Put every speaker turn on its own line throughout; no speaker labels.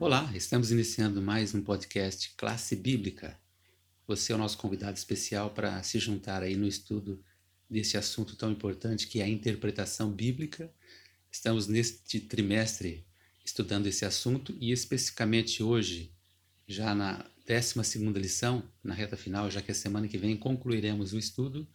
Olá, estamos iniciando mais um podcast Classe Bíblica. Você é o nosso convidado especial para se juntar aí no estudo desse assunto tão importante que é a interpretação bíblica. Estamos neste trimestre estudando esse assunto e especificamente hoje, já na 12 lição, na reta final, já que a semana que vem concluiremos o estudo,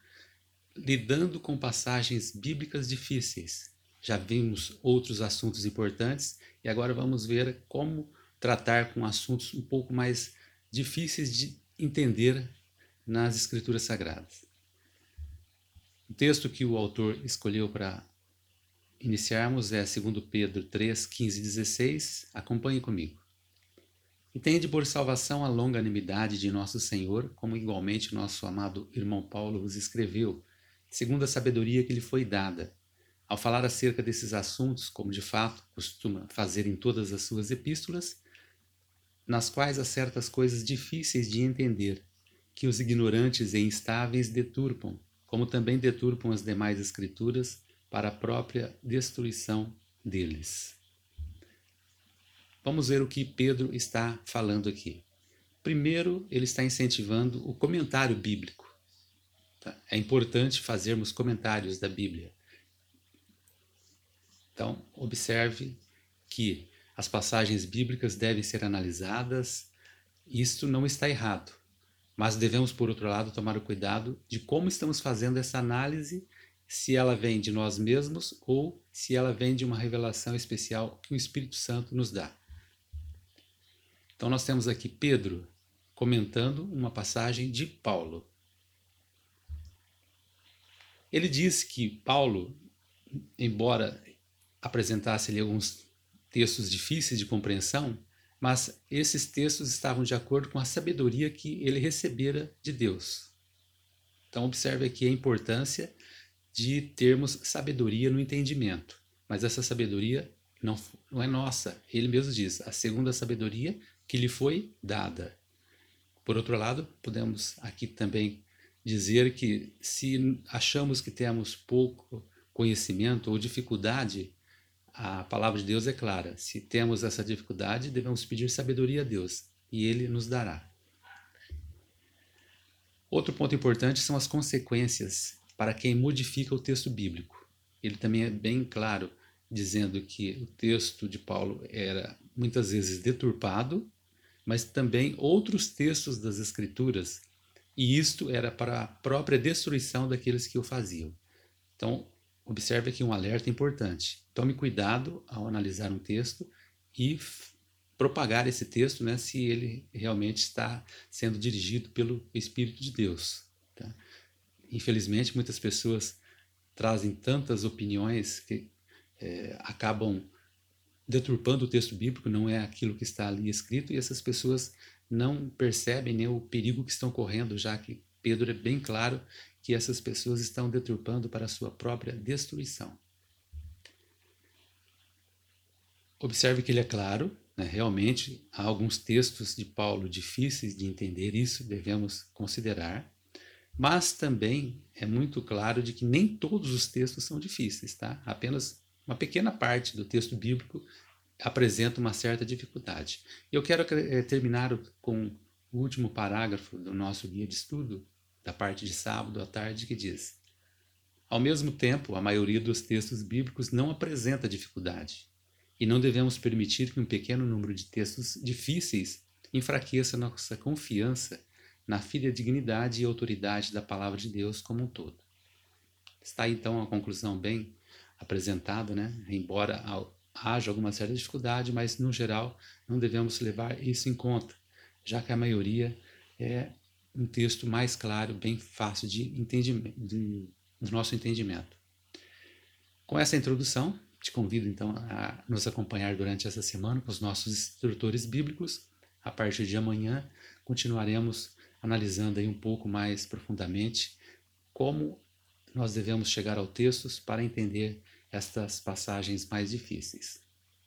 lidando com passagens bíblicas difíceis. Já vimos outros assuntos importantes e agora vamos ver como tratar com assuntos um pouco mais difíceis de entender nas Escrituras Sagradas. O texto que o autor escolheu para iniciarmos é 2 Pedro 3, 15 e 16. Acompanhe comigo. E tende por salvação a longanimidade de nosso Senhor, como igualmente nosso amado irmão Paulo vos escreveu, segundo a sabedoria que lhe foi dada, ao falar acerca desses assuntos, como de fato costuma fazer em todas as suas epístolas, nas quais há certas coisas difíceis de entender, que os ignorantes e instáveis deturpam, como também deturpam as demais escrituras para a própria destruição deles. Vamos ver o que Pedro está falando aqui. Primeiro, ele está incentivando o comentário bíblico. Tá? É importante fazermos comentários da Bíblia. Então, observe que as passagens bíblicas devem ser analisadas. Isto não está errado, mas devemos, por outro lado, tomar o cuidado de como estamos fazendo essa análise se ela vem de nós mesmos ou se ela vem de uma revelação especial que o Espírito Santo nos dá. Então, nós temos aqui Pedro comentando uma passagem de Paulo. Ele diz que Paulo, embora apresentasse ali alguns textos difíceis de compreensão, mas esses textos estavam de acordo com a sabedoria que ele recebera de Deus. Então, observe aqui a importância de termos sabedoria no entendimento. Mas essa sabedoria não, não é nossa. Ele mesmo diz, a segunda sabedoria que lhe foi dada. Por outro lado, podemos aqui também dizer que se achamos que temos pouco conhecimento ou dificuldade, a palavra de Deus é clara. Se temos essa dificuldade, devemos pedir sabedoria a Deus e ele nos dará. Outro ponto importante são as consequências para quem modifica o texto bíblico. Ele também é bem claro, dizendo que o texto de Paulo era muitas vezes deturpado, mas também outros textos das Escrituras, e isto era para a própria destruição daqueles que o faziam. Então, observe aqui um alerta importante. Tome cuidado ao analisar um texto e propagar esse texto, né, se ele realmente está sendo dirigido pelo Espírito de Deus. Tá? infelizmente, muitas pessoas trazem tantas opiniões que é, acabam deturpando o texto bíblico, não é aquilo que está ali escrito, e essas pessoas não percebem nem o perigo que estão correndo, já que Pedro é bem claro que essas pessoas estão deturpando para sua própria destruição. Observe que ele é claro, né? realmente há alguns textos de Paulo difíceis de entender, isso devemos considerar. Mas também é muito claro de que nem todos os textos são difíceis, tá? Apenas uma pequena parte do texto bíblico apresenta uma certa dificuldade. Eu quero é, terminar com o último parágrafo do nosso guia de estudo, da parte de sábado à tarde, que diz: Ao mesmo tempo, a maioria dos textos bíblicos não apresenta dificuldade, e não devemos permitir que um pequeno número de textos difíceis enfraqueça nossa confiança na fidedignidade e autoridade da palavra de Deus como um todo. Está então a conclusão bem apresentada, né? embora haja alguma certa dificuldade, mas no geral não devemos levar isso em conta, já que a maioria é um texto mais claro, bem fácil de entendimento, de, do nosso entendimento. Com essa introdução, te convido então a nos acompanhar durante essa semana com os nossos instrutores bíblicos. A partir de amanhã continuaremos analisando aí um pouco mais profundamente como nós devemos chegar ao texto para entender estas passagens mais difíceis.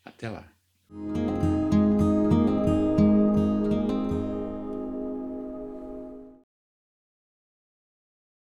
Até lá!